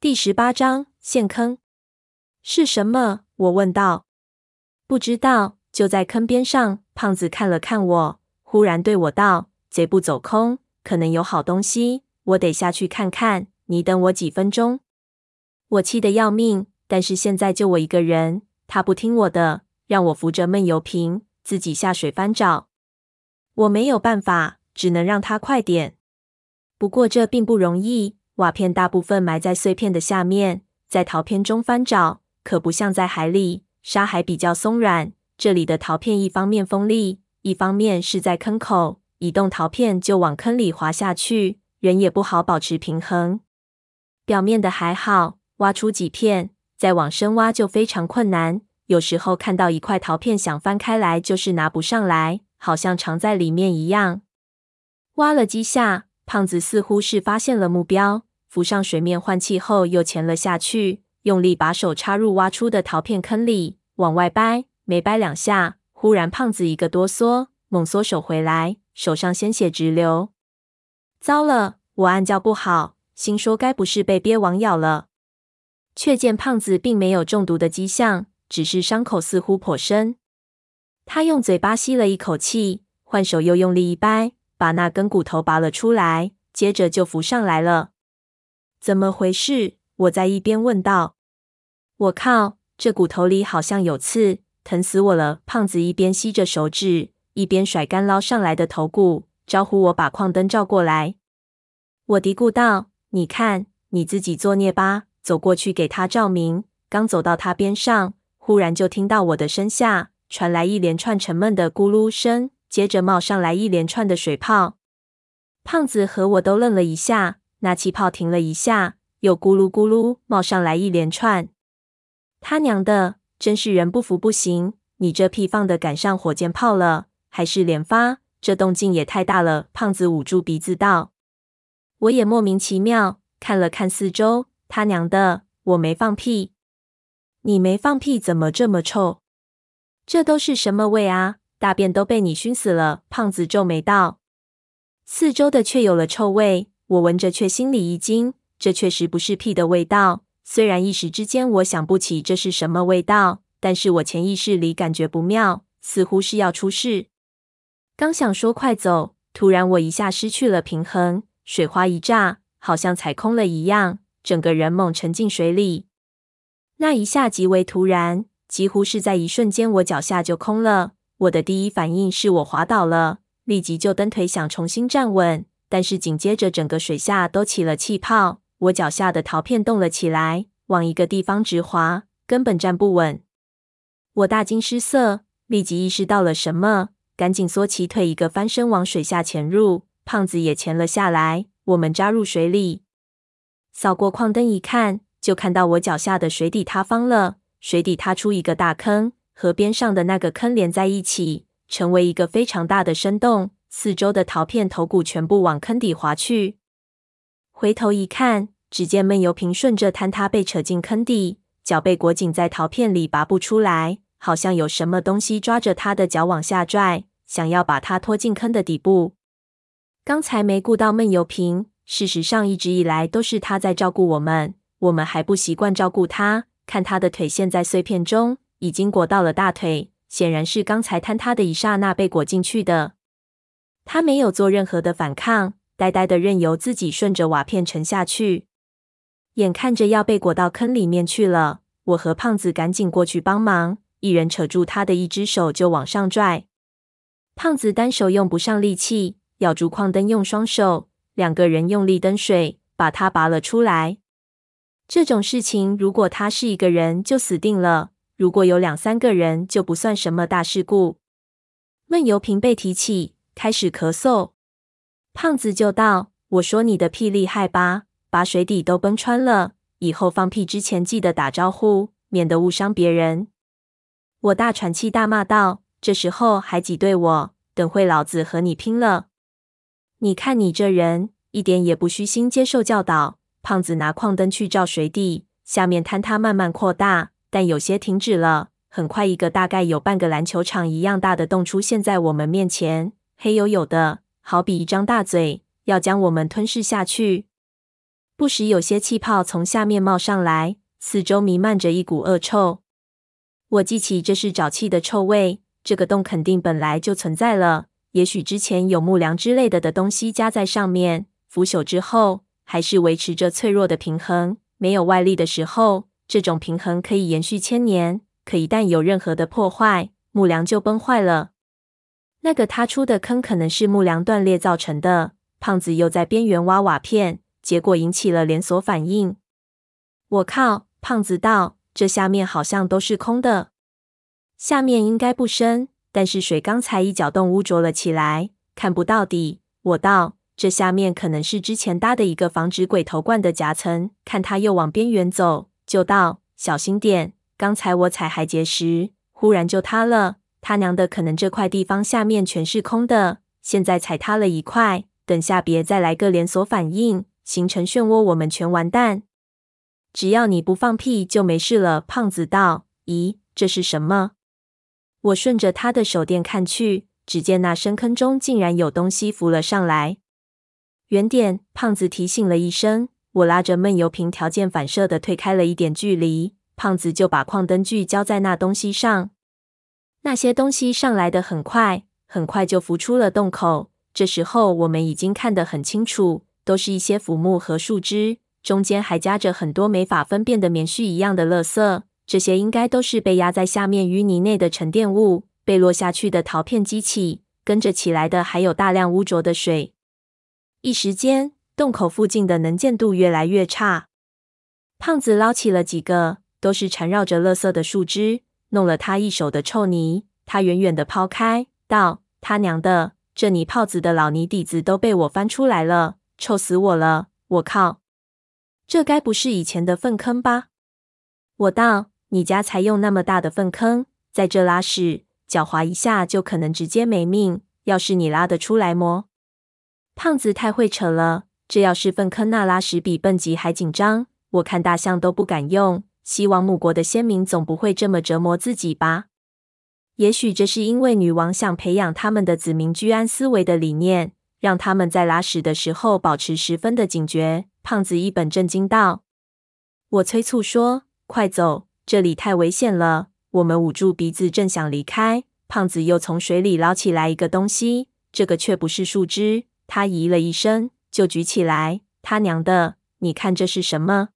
第十八章陷坑。是什么？我问道。不知道，就在坑边上。胖子看了看我，忽然对我道：“贼不走空，可能有好东西，我得下去看看。你等我几分钟。”我气得要命，但是现在就我一个人，他不听我的，让我扶着闷油瓶自己下水翻找。我没有办法，只能让他快点。不过这并不容易。瓦片大部分埋在碎片的下面，在陶片中翻找可不像在海里，沙还比较松软。这里的陶片一方面锋利，一方面是在坑口，移动陶片就往坑里滑下去，人也不好保持平衡。表面的还好，挖出几片，再往深挖就非常困难。有时候看到一块陶片想翻开来，就是拿不上来，好像藏在里面一样。挖了几下，胖子似乎是发现了目标。浮上水面换气后，又潜了下去，用力把手插入挖出的陶片坑里，往外掰。没掰两下，忽然胖子一个哆嗦，猛缩手回来，手上鲜血直流。糟了！我暗叫不好，心说该不是被鳖王咬了？却见胖子并没有中毒的迹象，只是伤口似乎颇深。他用嘴巴吸了一口气，换手又用力一掰，把那根骨头拔了出来，接着就浮上来了。怎么回事？我在一边问道。我靠，这骨头里好像有刺，疼死我了！胖子一边吸着手指，一边甩干捞上来的头骨，招呼我把矿灯照过来。我嘀咕道：“你看，你自己作孽吧。”走过去给他照明。刚走到他边上，忽然就听到我的身下传来一连串沉闷的咕噜声，接着冒上来一连串的水泡。胖子和我都愣了一下。那气泡停了一下，又咕噜咕噜冒上来一连串。他娘的，真是人不服不行！你这屁放的赶上火箭炮了，还是连发？这动静也太大了！胖子捂住鼻子道。我也莫名其妙，看了看四周。他娘的，我没放屁！你没放屁，怎么这么臭？这都是什么味啊？大便都被你熏死了！胖子皱眉道。四周的却有了臭味。我闻着，却心里一惊，这确实不是屁的味道。虽然一时之间我想不起这是什么味道，但是我潜意识里感觉不妙，似乎是要出事。刚想说快走，突然我一下失去了平衡，水花一炸，好像踩空了一样，整个人猛沉进水里。那一下极为突然，几乎是在一瞬间，我脚下就空了。我的第一反应是我滑倒了，立即就蹬腿想重新站稳。但是紧接着，整个水下都起了气泡，我脚下的陶片动了起来，往一个地方直滑，根本站不稳。我大惊失色，立即意识到了什么，赶紧缩起腿，一个翻身往水下潜入。胖子也潜了下来，我们扎入水里。扫过矿灯一看，就看到我脚下的水底塌方了，水底塌出一个大坑，和边上的那个坑连在一起，成为一个非常大的深洞。四周的陶片头骨全部往坑底滑去。回头一看，只见闷油瓶顺着坍塌被扯进坑底，脚被裹紧在陶片里拔不出来，好像有什么东西抓着他的脚往下拽，想要把他拖进坑的底部。刚才没顾到闷油瓶，事实上一直以来都是他在照顾我们，我们还不习惯照顾他。看他的腿陷在碎片中，已经裹到了大腿，显然是刚才坍塌的一刹那被裹进去的。他没有做任何的反抗，呆呆的任由自己顺着瓦片沉下去。眼看着要被裹到坑里面去了，我和胖子赶紧过去帮忙，一人扯住他的一只手就往上拽。胖子单手用不上力气，咬住矿灯用双手，两个人用力蹬水，把他拔了出来。这种事情，如果他是一个人就死定了；如果有两三个人，就不算什么大事故。闷油瓶被提起。开始咳嗽，胖子就道：“我说你的屁厉害吧，把水底都崩穿了。以后放屁之前记得打招呼，免得误伤别人。”我大喘气，大骂道：“这时候还挤兑我？等会老子和你拼了！你看你这人，一点也不虚心接受教导。”胖子拿矿灯去照水底，下面坍塌慢慢扩大，但有些停止了。很快，一个大概有半个篮球场一样大的洞出现在我们面前。黑黝黝的，好比一张大嘴，要将我们吞噬下去。不时有些气泡从下面冒上来，四周弥漫着一股恶臭。我记起这是沼气的臭味，这个洞肯定本来就存在了。也许之前有木梁之类的的东西加在上面，腐朽之后还是维持着脆弱的平衡。没有外力的时候，这种平衡可以延续千年。可一旦有任何的破坏，木梁就崩坏了。那个塌出的坑可能是木梁断裂造成的。胖子又在边缘挖瓦片，结果引起了连锁反应。我靠！胖子道：“这下面好像都是空的。下面应该不深，但是水刚才一搅动污浊了起来，看不到底。”我道：“这下面可能是之前搭的一个防止鬼头罐的夹层。”看他又往边缘走，就道：“小心点。”刚才我踩海结时，忽然就塌了。他娘的，可能这块地方下面全是空的。现在踩塌了一块，等下别再来个连锁反应，形成漩涡，我们全完蛋。只要你不放屁，就没事了。胖子道：“咦，这是什么？”我顺着他的手电看去，只见那深坑中竟然有东西浮了上来。远点！胖子提醒了一声。我拉着闷油瓶，条件反射的退开了一点距离。胖子就把矿灯具浇在那东西上，那些东西上来的很快，很快就浮出了洞口。这时候我们已经看得很清楚，都是一些腐木和树枝，中间还夹着很多没法分辨的棉絮一样的垃圾。这些应该都是被压在下面淤泥内的沉淀物，被落下去的陶片激起，跟着起来的还有大量污浊的水。一时间，洞口附近的能见度越来越差。胖子捞起了几个。都是缠绕着垃圾的树枝，弄了他一手的臭泥。他远远的抛开，道：“他娘的，这泥泡子的老泥底子都被我翻出来了，臭死我了！我靠，这该不是以前的粪坑吧？”我道：“你家才用那么大的粪坑，在这拉屎，脚滑一下就可能直接没命。要是你拉得出来么？”胖子太会扯了，这要是粪坑，那拉屎比蹦极还紧张，我看大象都不敢用。西王母国的先民总不会这么折磨自己吧？也许这是因为女王想培养他们的子民居安思危的理念，让他们在拉屎的时候保持十分的警觉。胖子一本正经道：“我催促说，快走，这里太危险了。”我们捂住鼻子正想离开，胖子又从水里捞起来一个东西，这个却不是树枝。他咦了一声，就举起来。他娘的，你看这是什么？